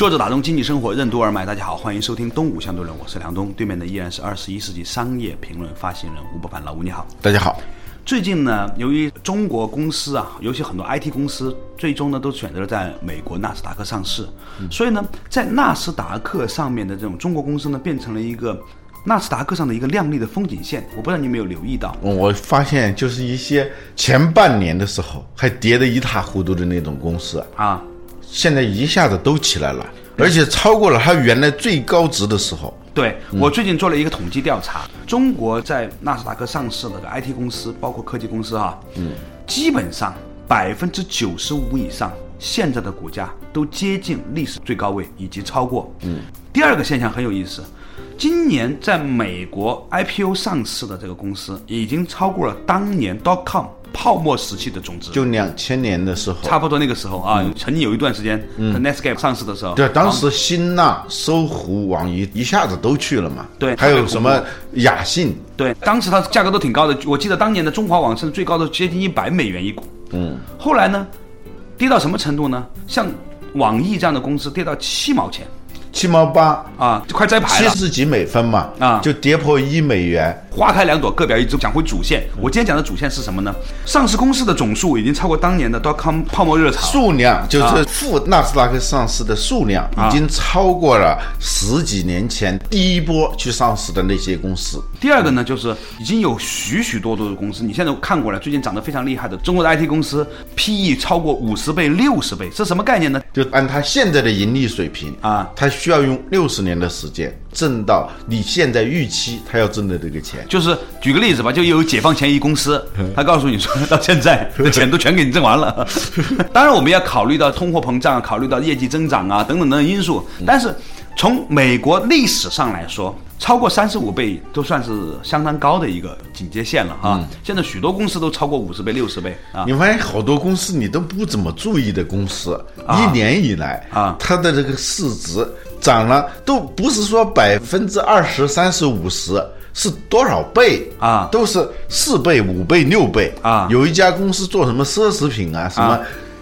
作者打通经济生活任督二脉，大家好，欢迎收听东吴相对论，我是梁东，对面的依然是二十一世纪商业评论发行人吴伯凡，老吴你好。大家好。最近呢，由于中国公司啊，尤其很多 IT 公司，最终呢都选择了在美国纳斯达克上市，所以呢，在纳斯达克上面的这种中国公司呢，变成了一个纳斯达克上的一个亮丽的风景线。我不知道你有没有留意到？我发现就是一些前半年的时候还跌得一塌糊涂的那种公司啊，现在一下子都起来了，而且超过了它原来最高值的时候。对我最近做了一个统计调查，中国在纳斯达克上市的 IT 公司，包括科技公司哈，嗯，基本上百分之九十五以上现在的股价都接近历史最高位，以及超过。嗯，第二个现象很有意思，今年在美国 IPO 上市的这个公司已经超过了当年 dot com。泡沫时期的种子，就两千年的时候，差不多那个时候啊，曾经有一段时间嗯，Netscape 上市的时候，对，当时新浪、搜狐、网易一下子都去了嘛，对，还有什么雅信，对，当时它价格都挺高的，我记得当年的中华网甚至最高的接近一百美元一股，嗯，后来呢，跌到什么程度呢？像网易这样的公司跌到七毛钱。七毛八。啊，就快摘牌了。七十几美分嘛，啊，就跌破一美元。花开两朵，各表一枝。讲回主线，我今天讲的主线是什么呢？上市公司的总数已经超过当年的 dot com 泡沫热潮。数量就是负纳斯达克上市的数量，已经超过了十几年前第一波去上市的那些公司。第二个呢，就是已经有许许多多的公司，你现在看过来，最近涨得非常厉害的中国的 IT 公司，PE 超过五十倍、六十倍，是什么概念呢？就按它现在的盈利水平啊，它。需要用六十年的时间挣到你现在预期他要挣的这个钱。就是举个例子吧，就有解放前一公司，他告诉你说 到现在的钱都全给你挣完了。当然我们要考虑到通货膨胀，考虑到业绩增长啊等等等等因素。但是从美国历史上来说。超过三十五倍都算是相当高的一个警戒线了哈。现在许多公司都超过五十倍、六十倍啊。你发现好多公司你都不怎么注意的公司，一年以来啊，它的这个市值涨了，都不是说百分之二十三十五十，是多少倍啊？都是四倍、五倍、六倍啊。有一家公司做什么奢侈品啊，什么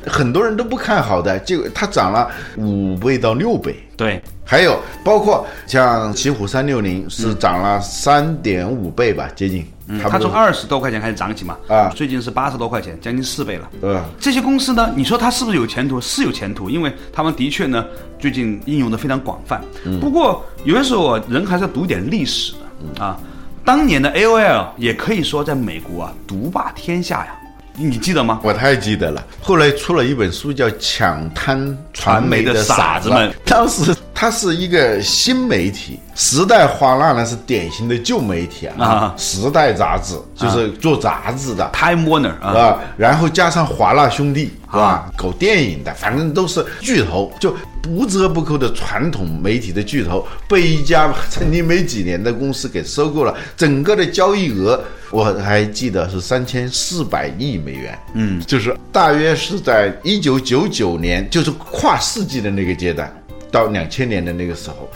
很多人都不看好的，结果它涨了五倍到六倍。对。还有包括像奇虎三六零是涨了三点五倍吧，接近。嗯，它从二十多块钱开始涨起嘛，啊，最近是八十多块钱，将近四倍了。嗯，这些公司呢，你说它是不是有前途？是有前途，因为他们的确呢，最近应用的非常广泛。不过有的时候人还是要读点历史的啊。当年的 AOL 也可以说在美国啊独霸天下呀。你记得吗？我太记得了。后来出了一本书叫《抢滩传媒的傻子们》，当时它是一个新媒体，时代华纳呢是典型的旧媒体啊。时代杂志就是做杂志的，Time Warner 啊，然后加上华纳兄弟是吧？搞电影的，反正都是巨头，就不折不扣的传统媒体的巨头，被一家成立没几年的公司给收购了，整个的交易额。我还记得是三千四百亿美元，嗯，就是大约是在一九九九年，就是跨世纪的那个阶段，到两千年的那个时候，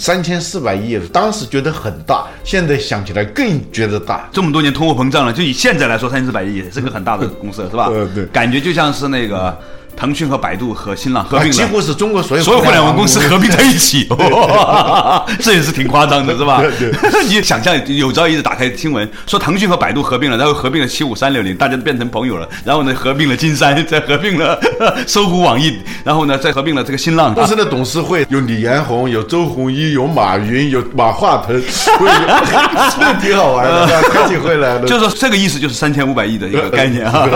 三千四百亿，当时觉得很大，现在想起来更觉得大。这么多年通货膨胀了，就以现在来说，三千四百亿也是个很大的公司，是吧？对对，感觉就像是那个。腾讯和百度和新浪合并了，几乎是中国所有 所有互联网公司合并在一起，这也是挺夸张的，是吧？你想象有朝一日打开新闻，说腾讯和百度合并了，然后合并了七五三六零，大家都变成朋友了，然后呢，合并了金山，再合并了搜狐网易，然后呢，再合并了这个新浪。公司的董事会有李彦宏，有周鸿祎，有马云，有马化腾，这挺好玩的，开起会来了。就是这个意思，就是三千五百亿的一个概念啊。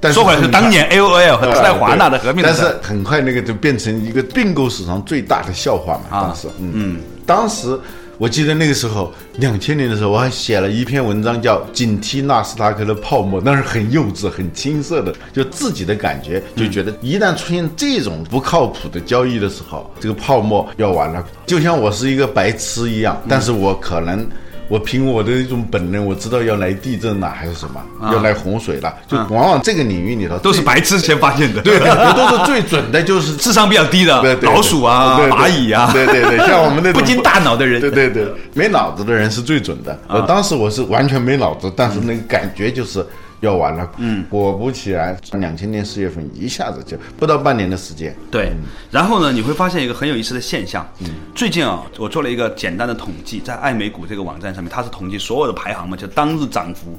对，说回来是当年 AOL 和在华。但是很快那个就变成一个并购史上最大的笑话嘛。当时，嗯，当时我记得那个时候，两千年的时候，我还写了一篇文章，叫《警惕纳斯达克的泡沫》，那是很幼稚、很青涩的，就自己的感觉，就觉得一旦出现这种不靠谱的交易的时候，这个泡沫要完了。就像我是一个白痴一样，但是我可能。我凭我的一种本能，我知道要来地震了还是什么，要来洪水了，就往往这个领域里头都是白痴先发现的，对，都是最准的，就是 智商比较低的对对老鼠啊、对对。蚂蚁啊，对对对，像我们那种 不经大脑的人，对对对，没脑子的人是最准的。我当时我是完全没脑子，但是那个感觉就是要完了。嗯，果不其然，两千年四月份一下子就不到半年的时间。对，然后呢，你会发现一个很有意思的现象。嗯，最近啊，我做了一个简单的统计，在爱美股这个网站上面，它是统计所有的排行嘛，就当日涨幅，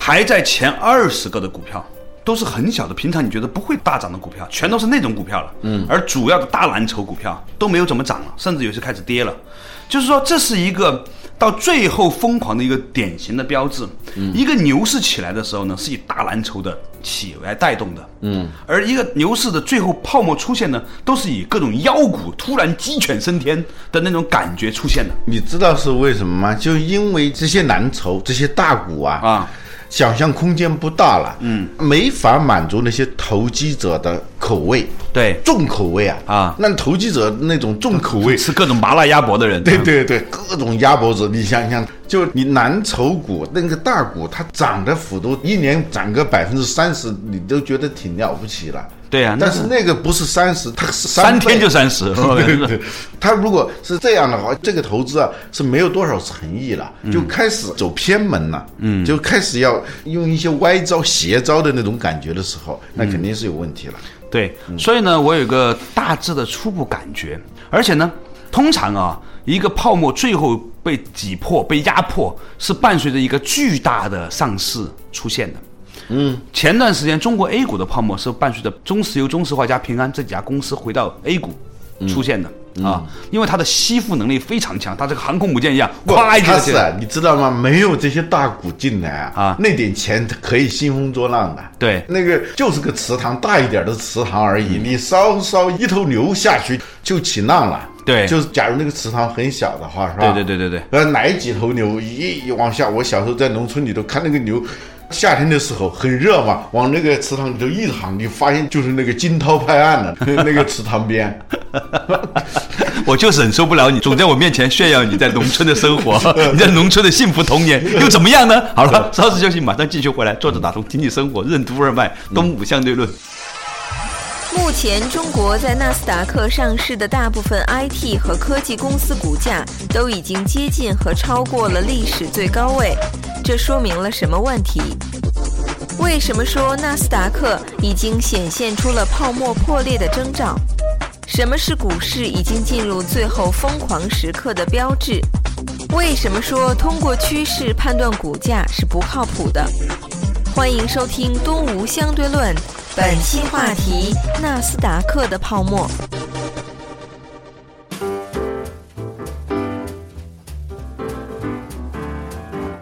排在前二十个的股票。都是很小的，平常你觉得不会大涨的股票，全都是那种股票了。嗯，而主要的大蓝筹股票都没有怎么涨了，甚至有些开始跌了。就是说，这是一个到最后疯狂的一个典型的标志。嗯，一个牛市起来的时候呢，是以大蓝筹的起来带动的。嗯，而一个牛市的最后泡沫出现呢，都是以各种妖股突然鸡犬升天的那种感觉出现的。你知道是为什么吗？就因为这些蓝筹、这些大股啊啊。想象空间不大了，嗯，没法满足那些投机者的口味，对，重口味啊。啊，那投机者那种重口味。吃各种麻辣鸭脖的人，对对对，各种鸭脖子，你想想，就你蓝筹股那个大股，它涨的幅度一年涨个百分之三十，你都觉得挺了不起了。对啊，但是那个不是三十，它是三天就三十。对对，他如果是这样的话，这个投资啊是没有多少诚意了，就开始走偏门了，嗯，就开始要用一些歪招邪招的那种感觉的时候，那肯定是有问题了。对，所以呢，我有个大致的初步感觉，而且呢，通常啊，一个泡沫最后被挤破、被压迫，是伴随着一个巨大的上市出现的。嗯，前段时间中国 A 股的泡沫是伴随着中石油、中石化加平安这几家公司回到 A 股出现的啊，因为它的吸附能力非常强，它这个航空母舰一样，咵一下是啊，你知道吗？没有这些大股进来啊，啊，那点钱可以兴风作浪的。对，那个就是个池塘大一点的池塘而已，你稍稍一头牛下去就起浪了。对，就是假如那个池塘很小的话，是吧？对对对对对。呃，来几头牛一一往下，我小时候在农村里头看那个牛。夏天的时候很热嘛，往那个池塘里头一躺，你发现就是那个惊涛拍岸的 那个池塘边。我就忍受不了你总在我面前炫耀你在农村的生活，你在农村的幸福童年又怎么样呢？好了，稍事休息，马上继续回来。作者打通经济生活任督二脉，东吴相对论。目前，中国在纳斯达克上市的大部分 IT 和科技公司股价都已经接近和超过了历史最高位。这说明了什么问题？为什么说纳斯达克已经显现出了泡沫破裂的征兆？什么是股市已经进入最后疯狂时刻的标志？为什么说通过趋势判断股价是不靠谱的？欢迎收听《东吴相对论》。本期话题：纳斯达克的泡沫。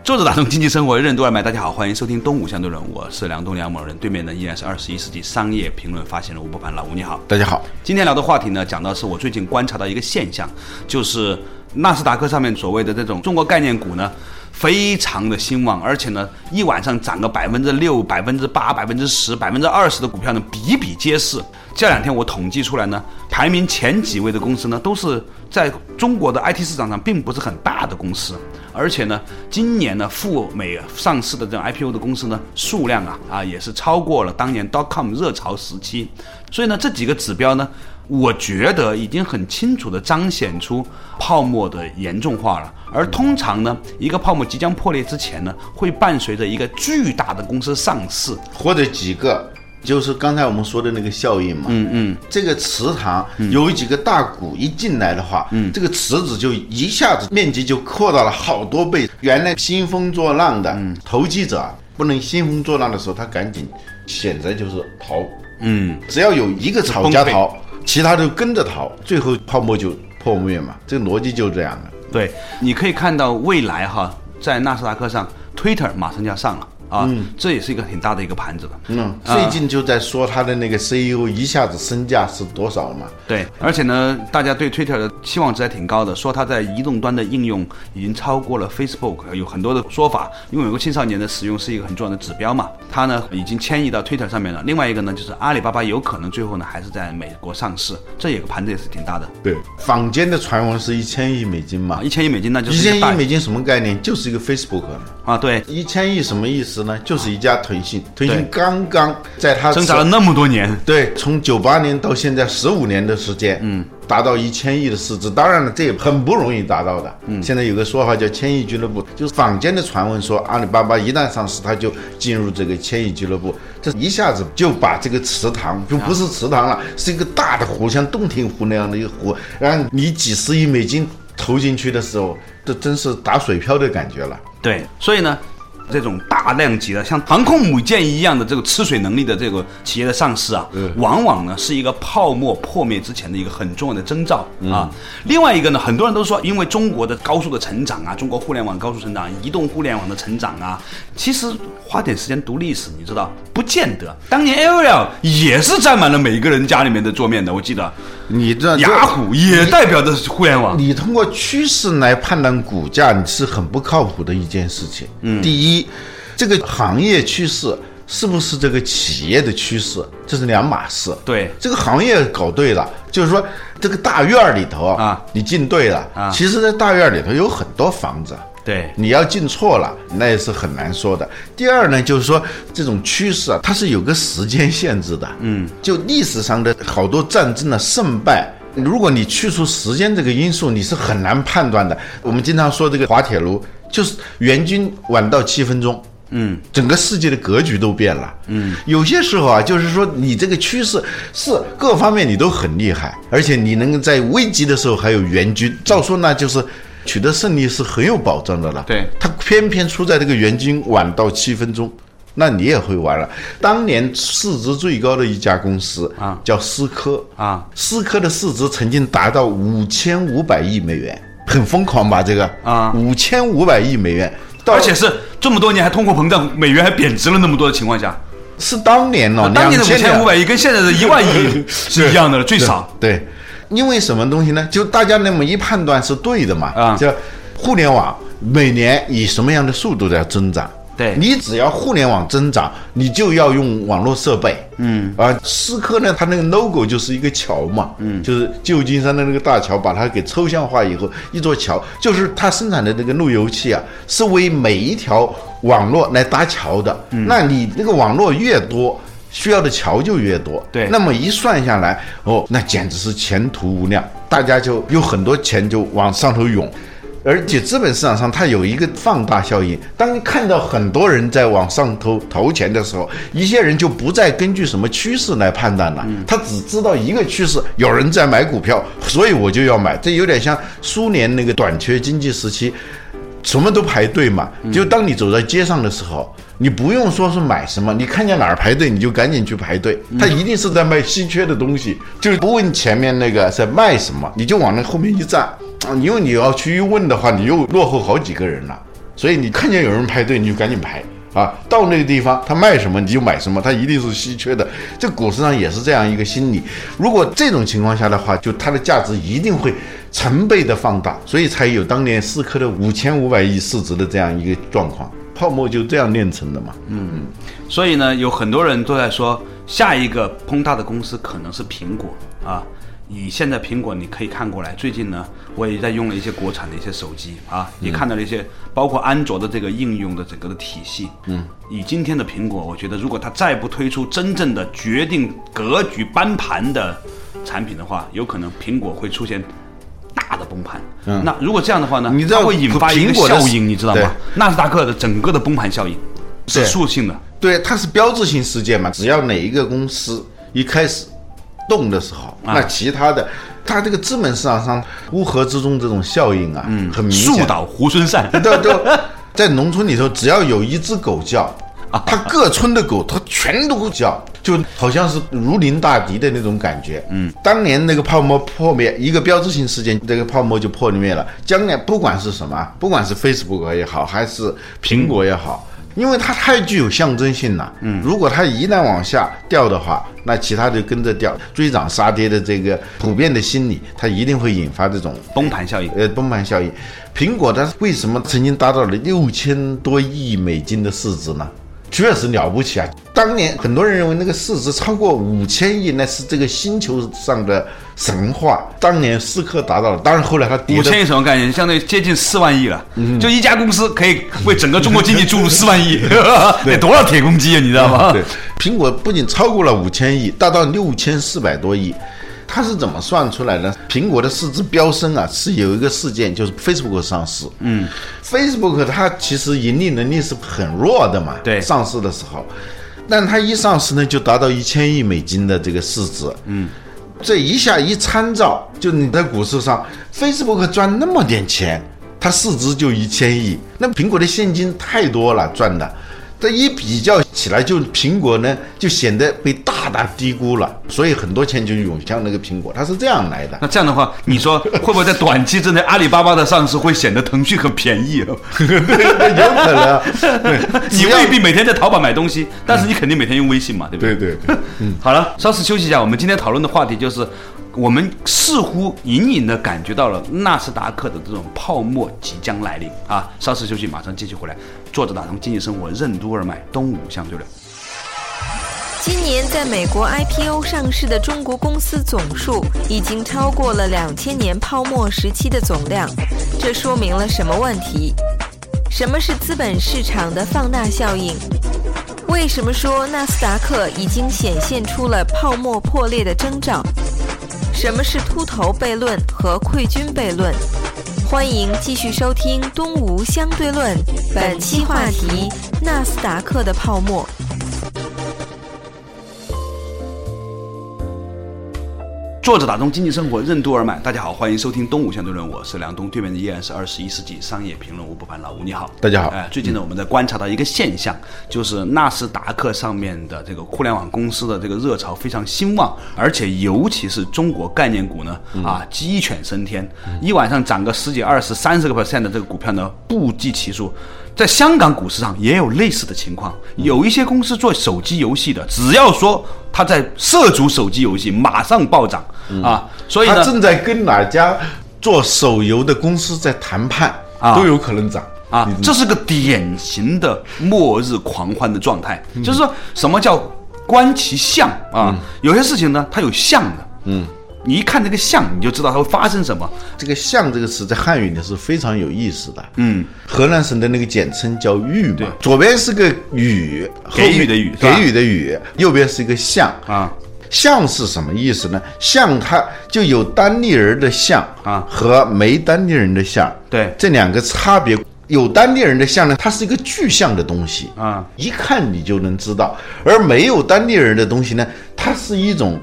作者打通经济生活任督二脉，大家好，欢迎收听《东吴相对论》，我是梁东梁某人，对面呢依然是二十一世纪商业评论发行人吴伯凡，老吴你好，大家好。今天聊的话题呢，讲到是我最近观察到一个现象，就是纳斯达克上面所谓的这种中国概念股呢。非常的兴旺，而且呢，一晚上涨个百分之六、百分之八、百分之十、百分之二十的股票呢，比比皆是。这两天我统计出来呢，排名前几位的公司呢，都是在中国的 IT 市场上并不是很大的公司，而且呢，今年呢赴美上市的这种 IPO 的公司呢，数量啊啊也是超过了当年 dotcom 热潮时期。所以呢，这几个指标呢。我觉得已经很清楚地彰显出泡沫的严重化了。而通常呢，一个泡沫即将破裂之前呢，会伴随着一个巨大的公司上市，或者几个，就是刚才我们说的那个效应嘛。嗯嗯，这个池塘有几个大股一进来的话，嗯，这个池子就一下子面积就扩大了好多倍。原来兴风作浪的投机者不能兴风作浪的时候，他赶紧选择就是逃。嗯，只要有一个炒家逃。其他都跟着逃，最后泡沫就破灭嘛，这个逻辑就是这样的。对，你可以看到未来哈，在纳斯达克上，Twitter 马上就要上了，啊，这也是一个挺大的一个盘子了。嗯，最近就在说他的那个 CEO 一下子身价是多少嘛？对，而且呢，大家对 Twitter 的期望值还挺高的，说它在移动端的应用已经超过了 Facebook，有很多的说法。因为美国青少年的使用是一个很重要的指标嘛，它呢已经迁移到 Twitter 上面了。另外一个呢，就是阿里巴巴有可能最后呢还是在美国上市，这有个盘子也是挺大的。对，坊间的传闻是一千亿美金嘛啊，？一千亿美金那就是一千亿美金什么概念？就是一个 Facebook 嘛。啊，对，一千亿什么意思呢？就是一家腾讯，腾讯刚刚在它挣扎了那么多年，对，从九八年到现在十五年的时间，嗯，达到一千亿的市值，当然了，这也很不容易达到的。嗯，现在有个说法叫“千亿俱乐部”，就是坊间的传闻说，阿里巴巴一旦上市，它就进入这个千亿俱乐部，这一下子就把这个池塘就不是池塘了，是一个大的湖，像洞庭湖那样的一个湖，然后你几十亿美金投进去的时候，这真是打水漂的感觉了。对，所以呢，这种大量级的像航空母舰一样的这个吃水能力的这个企业的上市啊，往往呢是一个泡沫破灭之前的一个很重要的征兆啊。另外一个呢，很多人都说，因为中国的高速的成长啊，中国互联网高速成长，移动互联网的成长啊，其实花点时间读历史，你知道，不见得。当年 AOL 也是占满了每一个人家里面的桌面的，我记得你这雅虎也代表的是互联网。你通过趋势来判断股价，你是很不靠谱的一件事情。嗯，第一，这个行业趋势是不是这个企业的趋势，这是两码事。对这个行业搞对了，就是说这个大院儿里头啊，你进对了啊其实，在大院儿里头有很多房子。对你要进错了，那也是很难说的。第二呢，就是说这种趋势啊，它是有个时间限制的。嗯，就历史上的好多战争的胜败，如果你去除时间这个因素，你是很难判断的。我们经常说这个滑铁卢，就是援军晚到七分钟。嗯，整个世界的格局都变了。嗯，有些时候啊，就是说你这个趋势是各方面你都很厉害，而且你能够在危急的时候还有援军，照说那就是取得胜利是很有保障的了。对。他偏偏出在这个援军晚到七分钟，那你也会完了。当年市值最高的一家公司啊。叫思科。啊，思科的市值曾经达到五千五百亿美元，很疯狂吧？这个？啊。五千五百亿美元，而且是这么多年还通货膨胀，美元还贬值了那么多的情况下，是当年哦，当年的五2000千五百亿跟现在的一万亿 是一样的了，最少。对，因为什么东西呢？就大家那么一判断是对的嘛。啊就互联网每年以什么样的速度在增长？对你只要互联网增长，你就要用网络设备。嗯，啊，思科呢，它那个 logo 就是一个桥嘛，嗯，就是旧金山的那个大桥，把它给抽象化以后，一座桥，就是它生产的那个路由器啊，是为每一条网络来搭桥的。嗯，那你那个网络越多。需要的桥就越多，对那么一算下来，哦，那简直是前途无量，大家就有很多钱就往上头涌。而且资本市场上它有一个放大效应，当你看到很多人在往上投投钱的时候，一些人就不再根据什么趋势来判断了，他只知道一个趋势，有人在买股票，所以我就要买。这有点像苏联那个短缺经济时期，什么都排队嘛。就当你走在街上的时候，你不用说是买什么，你看见哪儿排队，你就赶紧去排队。他一定是在卖稀缺的东西，就是不问前面那个在卖什么，你就往那后面一站。啊，因为你要去一问的话，你又落后好几个人了。所以你看见有人排队，你就赶紧排啊。到那个地方，他卖什么你就买什么，他一定是稀缺的。这股市上也是这样一个心理。如果这种情况下的话，就它的价值一定会成倍的放大，所以才有当年思科的五千五百亿市值的这样一个状况。泡沫就这样炼成的嘛。嗯所以呢，有很多人都在说，下一个崩塌的公司可能是苹果啊。以现在苹果你可以看过来，最近呢，我也在用了一些国产的一些手机啊，也看到了一些包括安卓的这个应用的整个的体系。嗯，以今天的苹果，我觉得如果它再不推出真正的决定格局翻盘的产品的话，有可能苹果会出现大的崩盘。嗯，那如果这样的话呢，你知道它会引发一个苹果的效应，你知道吗？纳斯达克的整个的崩盘效应，指对数性的。对，它是标志性事件嘛，只要哪一个公司一开始动的时候，啊那其他的，它这个资本市场上乌合之众这种效应啊，嗯，很明显。树倒猢狲散。对对在农村里头，只要有一只狗叫，它各村的狗它全都叫，就好像是如临大敌的那种感觉。嗯，当年那个泡沫破灭，一个标志性事件，这个泡沫就破灭了。将来不管是什么，不管是 Facebook 也好，还是苹果也好。因为它太具有象征性了。嗯，如果它一旦往下掉的话，那其他就跟着掉，追涨杀跌的这个普遍的心理，它一定会引发这种崩盘效应。呃，崩盘效应。苹果它为什么曾经达到了六千多亿美金的市值呢？确实了不起啊！当年很多人认为那个市值超过五千亿，那是这个星球上的神话。当年时刻达到了，当然后来它跌的五千亿什么概念？相当于接近四万亿了。就一家公司可以为整个中国经济注入四万亿，得多少铁公鸡啊？你知道吗？对，苹果不仅超过了五千亿，达到六千四百多亿。它是怎么算出来的？苹果的市值飙升啊，是有一个事件，就是 Facebook 上市。嗯，Facebook 它其实盈利能力是很弱的嘛。对，上市的时候，但它一上市呢，就达到一千亿美金的这个市值。嗯，这一下一参照，就你在股市上，Facebook 赚那么点钱，它市值就一千亿，那苹果的现金太多了赚的。这一比较起来，就苹果呢，就显得被大大低估了，所以很多钱就涌向那个苹果，它是这样来的。那这样的话，你说会不会在短期之内，阿里巴巴的上市会显得腾讯很便宜？对，有可能。你未必每天在淘宝买东西，但是你肯定每天用微信嘛，对不对？对对。嗯，好了，稍事休息一下。我们今天讨论的话题就是。我们似乎隐隐的感觉到了纳斯达克的这种泡沫即将来临啊！稍事休息，马上继续回来。坐着打通经济生活任督二脉，东吴相对论。今年在美国 IPO 上市的中国公司总数已经超过了两千年泡沫时期的总量，这说明了什么问题？什么是资本市场的放大效应？为什么说纳斯达克已经显现出了泡沫破裂的征兆？什么是秃头悖论和溃军悖论？欢迎继续收听《东吴相对论》，本期话题：纳斯达克的泡沫。作者打通经济生活任督二脉，大家好，欢迎收听东吴相对论，我是梁东，对面的依然是二十一世纪商业评论吴不凡老吴，你好，大家好。哎，最近呢，我们在观察到一个现象，就是纳斯达克上面的这个互联网公司的这个热潮非常兴旺，而且尤其是中国概念股呢，啊，鸡犬升天，一晚上涨个十几、二十、三十个 percent 的这个股票呢，不计其数。在香港股市上也有类似的情况，有一些公司做手机游戏的，只要说他在涉足手机游戏，马上暴涨啊！所以他正在跟哪家做手游的公司在谈判，啊都有可能涨啊！这是个典型的末日狂欢的状态，就是说什么叫观其象啊？有些事情呢，它有象的，嗯。你一看这个象，你就知道它会发生什么。这个“象”这个词在汉语里是非常有意思的。嗯，河南省的那个简称叫“豫”嘛，左边是个“予”，给予的“予”，给予的“予”，右边是一个“象”啊。象是什么意思呢？象它就有单立人的象啊，和没单立人的象。对，这两个差别。有单立人的象呢，它是一个具象的东西啊，一看你就能知道；而没有单立人的东西呢，它是一种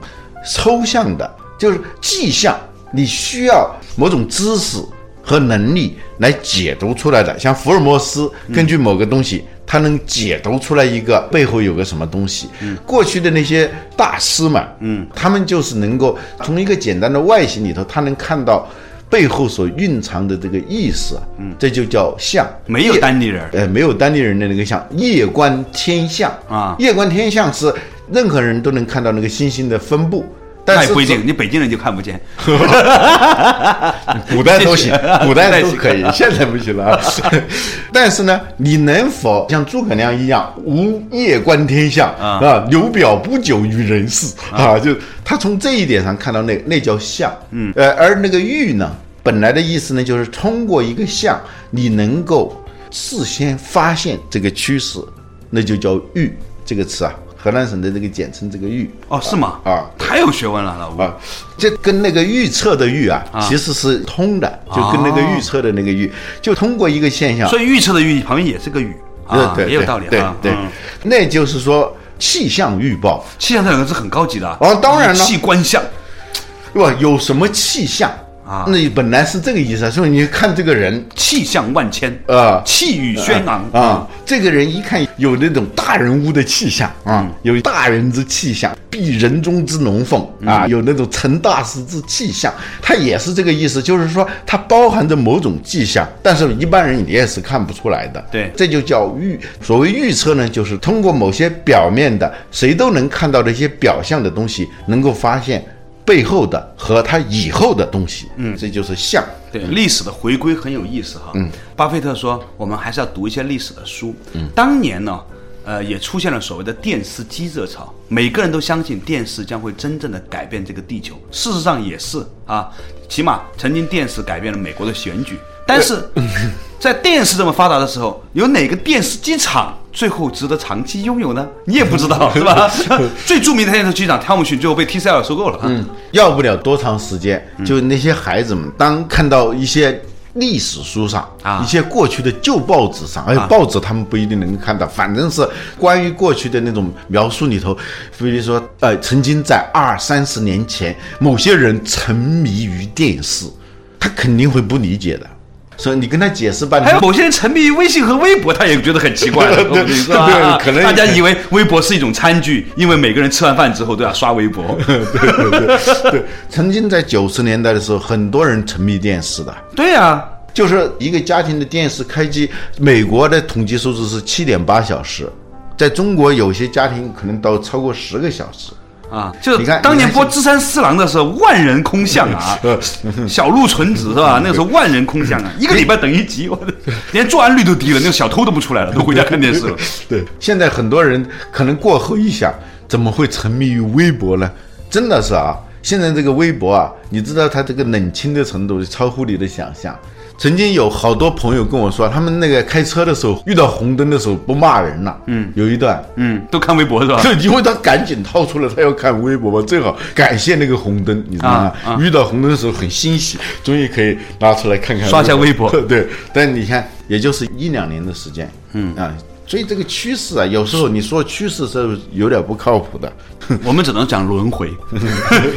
抽象的。就是迹象，你需要某种知识和能力来解读出来的。像福尔摩斯根据某个东西，他能解读出来一个背后有个什么东西。过去的那些大师们，嗯，他们就是能够从一个简单的外形里头，他能看到背后所蕴藏的这个意思。嗯，这就叫象。没有单立人，呃，没有单立人的那个象，夜观天象啊，夜观天象是任何人都能看到那个星星的分布。那也不一定，你北京人就看不见。古代都行，古代都可以，现在不行了。但是呢，你能否像诸葛亮一样，无夜观天象啊，刘表不久于人世啊？就他从这一点上看到那那叫象。嗯，呃，而那个玉呢，本来的意思呢，就是通过一个象，你能够事先发现这个趋势，那就叫玉这个词啊。河南省的这个简称，这个豫哦，是吗？啊，太有学问了，老吴。啊，这跟那个预测的预啊，其实是通的，就跟那个预测的那个预，就通过一个现象，所以预测的预旁边也是个预，啊，也有道理，对对，那就是说气象预报，气象这两个字很高级的啊，当然了，气观象，对吧？有什么气象啊。那本来是这个意思啊，所以你看这个人气象万千啊。气宇轩昂。啊，这个人一看有那种大人物的气象啊，有大人之气象，必人中之龙凤啊，有那种成大事之气象，他也是这个意思，就是说它包含着某种迹象，但是一般人你也是看不出来的。对。这就叫预。所谓预测呢，就是通过某些表面的谁都能看到的一些表象的东西，能够发现背后的和他以后的东西。嗯，这就是像。对历史的回归很有意思哈。嗯，巴菲特说，我们还是要读一些历史的书。嗯，当年呢，呃，也出现了所谓的电视机热潮，每个人都相信电视将会真正的改变这个地球。事实上也是啊，起码曾经电视改变了美国的选举。但是，在电视这么发达的时候，有哪个电视机厂最后值得长期拥有呢？你也不知道，是吧？最著名的电视机长汤姆逊最后被 TCL 收购了。嗯，要不了多长时间，就那些孩子们，当看到一些历史书上啊一些过去的旧报纸上，哎，报纸他们不一定能看到，反正是关于过去的那种描述里头，比如说，呃，曾经在二三十年前，某些人沉迷于电视，他肯定会不理解的。所以你跟他解释半天，还有某些人沉迷于微信和微博，他也觉得很奇怪了，对是吧？对可能大家以为微博是一种餐具，因为每个人吃完饭之后都要刷微博。对，曾经在九十年代的时候，很多人沉迷电视的。对呀、就是一个家庭的电视开机，美国的统计数字是七点八小时，在中国有些家庭可能到超过十个小时。啊，就是当年播《芝山四郎》的时候，万人空巷啊，小鹿纯子是吧？那个时候万人空巷啊，一个礼拜等一集，我的连作案率都低了，那个小偷都不出来了，都回家看电视了。对，现在很多人可能过后一想，怎么会沉迷于微博呢？真的是啊，现在这个微博啊，你知道它这个冷清的程度超乎你的想象。曾经有好多朋友跟我说，他们那个开车的时候遇到红灯的时候不骂人了。嗯，有一段，嗯，都看微博是吧？对因为他赶紧掏出来，他要看微博嘛，正好感谢那个红灯，你知道吗？啊啊遇到红灯的时候很欣喜，终于可以拿出来看看刷一下微博 对，但你看，也就是一两年的时间，嗯啊，所以这个趋势啊，有时候你说趋势是有点不靠谱的。我们只能讲轮回。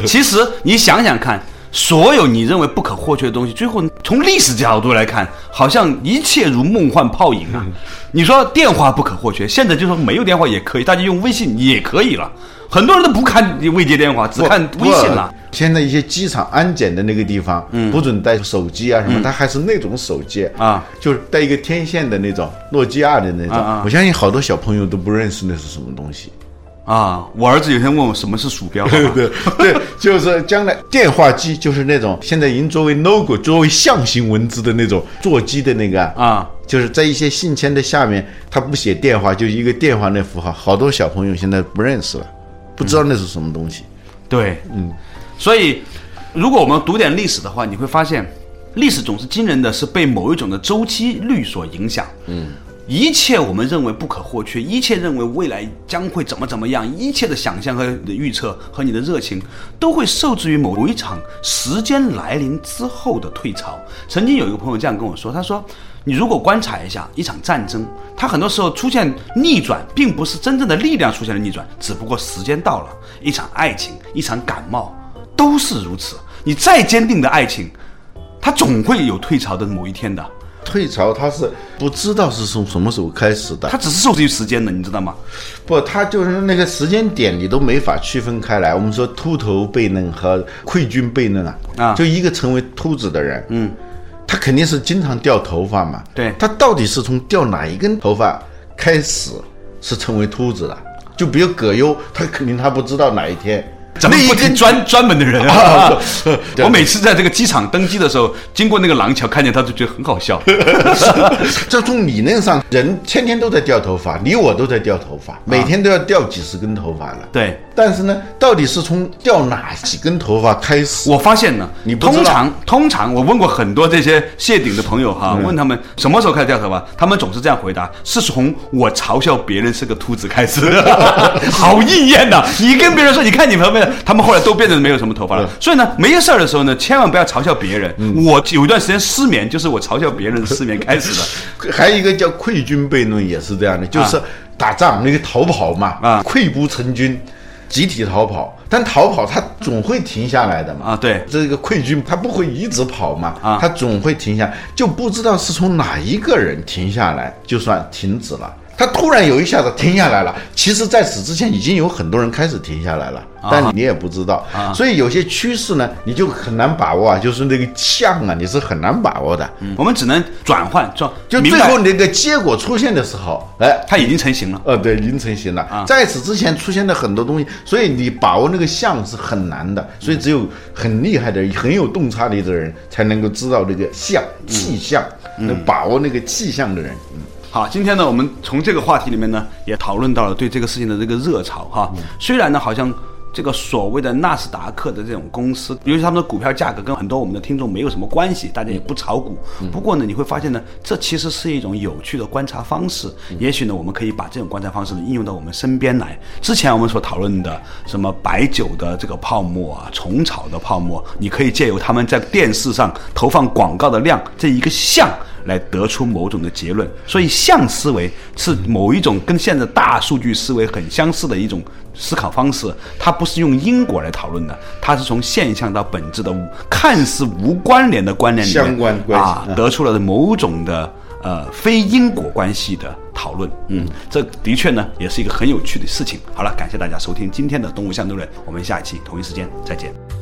其实你想想看，所有你认为不可或缺的东西，最后从历史角度来看，好像一切如梦幻泡影啊。你说电话不可或缺，现在就说没有电话也可以，大家用微信也可以了。很多人都不看未接电话，只看微信了。现在一些机场安检的那个地方，不准带手机啊什么，它还是那种手机啊，就是带一个天线的那种诺基亚的那种。啊啊我相信好多小朋友都不认识那是什么东西。啊，我儿子有天问我什么是鼠标，好吧？对对，就是将来电话机就是那种现在已经作为 logo、作为象形文字的那种座机的那个啊，就是在一些信签的下面，他不写电话，就一个电话那符号，好多小朋友现在不认识了，不知道那是什么东西。对，嗯，所以如果我们读点历史的话，你会发现，历史总是惊人的是被某一种的周期率所影响。嗯，一切我们认为不可或缺，一切认为未来将会怎么怎么样，一切的想象和预测和你的热情，都会受制于某一场时间来临之后的退潮。曾经有一个朋友这样跟我说，他说。你如果观察一下一场战争，它很多时候出现逆转，并不是真正的力量出现了逆转，只不过时间到了。一场爱情，一场感冒，都是如此。你再坚定的爱情，它总会有退潮的某一天的。退潮他是不知道是从什么时候开始的他，只是受制于时间的，你知道吗？不，他就是那个时间点你都没法区分开来。我们说秃头悖论和溃军悖论啊，啊就一个成为秃子的人，嗯，他肯定是经常掉头发嘛，对他到底是从掉哪一根头发开始是成为秃子的？就比如葛优，他肯定他不知道哪一天。咱们不提那一根专专门的人啊！我每次在这个机场登机的时候，经过那个廊桥，看见他就觉得很好笑。这从理论上，人天天都在掉头发，你我都在掉头发，每天都要掉几十根头发了。对，但是呢，到底是从掉哪几根头发开始？我发现呢，你通常通常我问过很多这些谢顶的朋友哈，问他们什么时候开始掉头发，他们总是这样回答：是从我嘲笑别人是个秃子开始，好应验呐！你跟别人说，你看你旁边的，他们后来都变成没有什么头发了。所以呢，没事儿的时候呢，千万不要嘲笑别人。我有一段时间失眠，就是我嘲笑别人失眠开始的。还有一个叫溃军悖论，也是这样的，就是打仗那个逃跑嘛，啊溃不成军。集体逃跑，但逃跑他总会停下来的嘛。啊，对，这个溃军他不会一直跑嘛，啊他总会停下，就不知道是从哪一个人停下来，就算停止了。他突然有一下子停下来了，其实在此之前已经有很多人开始停下来了，但你也不知道，所以有些趋势呢，你就很难把握啊，就是那个象啊，你是很难把握的。我们只能转换，就就最后那个结果出现的时候，哎，它已经成型了。呃，对，已经成型了。在此之前出现的很多东西，所以你把握那个象是很难的，所以只有很厉害的、很有洞察力的人才能够知道这个象气象，能把握那个气象的人。嗯好，今天呢，我们从这个话题里面呢，也讨论到了对这个事情的这个热潮哈。虽然呢，好像这个所谓的纳斯达克的这种公司，尤其他们的股票价格跟很多我们的听众没有什么关系，大家也不炒股。不过呢，你会发现呢，这其实是一种有趣的观察方式。也许呢，我们可以把这种观察方式呢应用到我们身边来。之前我们所讨论的什么白酒的这个泡沫啊，虫草的泡沫，你可以借由他们在电视上投放广告的量这一个项。来得出某种的结论，所以象思维是某一种跟现在大数据思维很相似的一种思考方式。它不是用因果来讨论的，它是从现象到本质的看似无关联的关联里面相关关系啊，得出了某种的呃非因果关系的讨论。嗯，这的确呢也是一个很有趣的事情。好了，感谢大家收听今天的《动物相对论》，我们下一期同一时间再见。